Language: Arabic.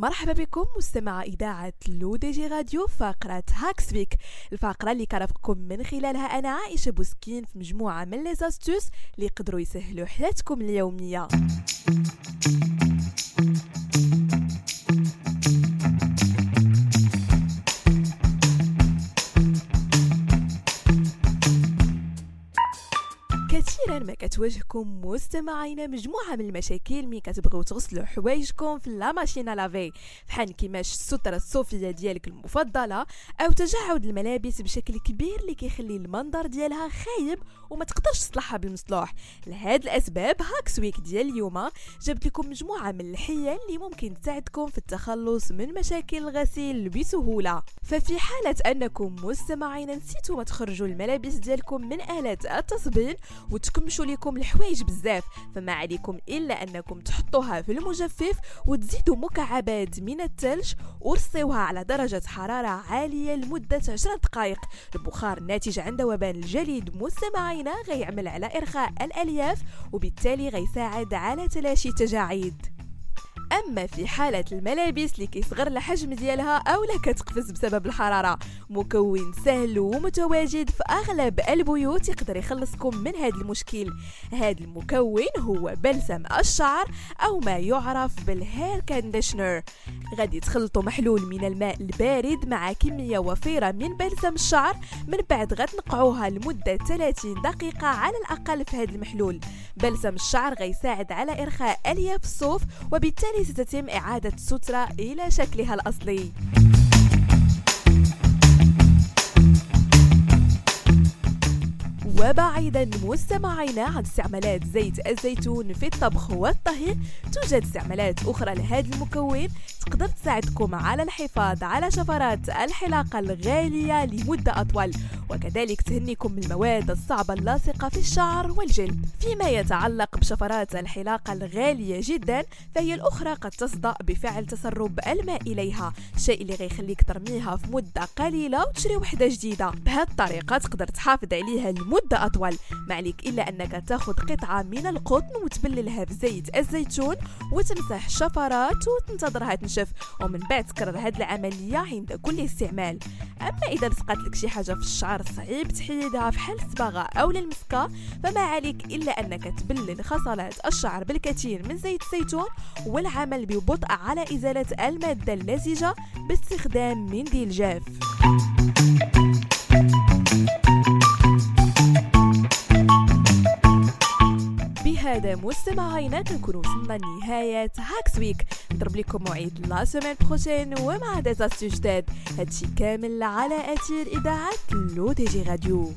مرحبا بكم مستمع إذاعة Le DJ Radio فقرة Hacks Week الفقرة اللي كنرافقكم من خلالها أنا عائشة بوسكين في مجموعة من les astuces اللي يقدروا يسهلوا حياتكم اليومية. ما كتواجهكم مستمعينا مجموعة من المشاكل ملي كتبغيو تغسلوا حوايجكم في la machine à laver بحال انكماش الستره الصوفيه ديالك المفضلة أو تجعد الملابس بشكل كبير اللي كيخلي المنظر ديالها خايب وما تقدرش تصلحها بالمصلوح. لهاد الأسباب Hacks Week ديال اليوم جبت لكم مجموعة من الحيل اللي ممكن تساعدكم في التخلص من مشاكل الغسيل بسهولة. ففي حالة أنكم مستمعين نسيتوا ما تخرجوا الملابس ديالكم من آلات التصبين وتكمشوا لكم الحوايج بزاف فما عليكم إلا أنكم تحطوها في المجفف وتزيدوا مكعبات من الثلج ورصيوها على درجة حرارة عالية لمدة 10 دقائق. البخار الناتج عن ذوبان الجليد مستمعينا غيعمل على إرخاء الألياف وبالتالي غيساعد على تلاشي التجاعيد. أما في حالة الملابس اللي كيصغر الحجم ديالها أو لا كتقفز بسبب الحرارة. مكون سهل ومتواجد في أغلب البيوت يقدر يخلصكم من هذا المشكل. هذا المكون هو بلسم الشعر أو ما يعرف بال hair conditioner غادي تخلطوا محلول من الماء البارد مع كمية وفيرة من بلسم الشعر. من بعد غتنقعوها لمدة 30 دقيقة على الأقل في هذا المحلول. بلسم الشعر غيساعد على إرخاء الياف الصوف وبالتالي بالتالي ستتم إعادة السترة إلى شكلها الأصلي. وبعيدا مستمعينا عن استعمالات زيت الزيتون في الطبخ والطهي توجد استعمالات أخرى لهذا المكون. تقدر تساعدكم على الحفاظ على شفرات الحلاقة الغالية لمدة أطول وكذلك تهنيكم من المواد الصعبة اللاصقة في الشعر والجلد. فيما يتعلق بشفرات الحلاقة الغالية جدا فهي الأخرى قد تصدأ بفعل تسرب الماء إليها الشيء اللي غيخليك ترميها في مدة قليلة وتشري وحدة جديدة. بهذه الطريقة تقدر تحافظ عليها لمدة أطول. ما عليك إلا أنك تاخذ قطعة من القطن وتبللها بزيت الزيتون وتمسح الشفرات وتنتظرها تنشف ومن بعد تكرر هذه العملية عند كل استعمال. أما إذا لصقت لك شي حاجة في الشعر صعيب تحيدها في حال الصباغة أو المسكة فما عليك إلا أنك تبلل خصلات الشعر بالكثير من زيت الزيتون والعمل ببطء على إزالة المادة اللزجة باستخدام منديل جاف. بهذا مستمعينا كنكون وصلنا لنهاية Hacks Week نضرب لكم موعد la semaine prochaine ومع des astuces جداد هادشي كامل على أثير إذاعة Le DJ Radio.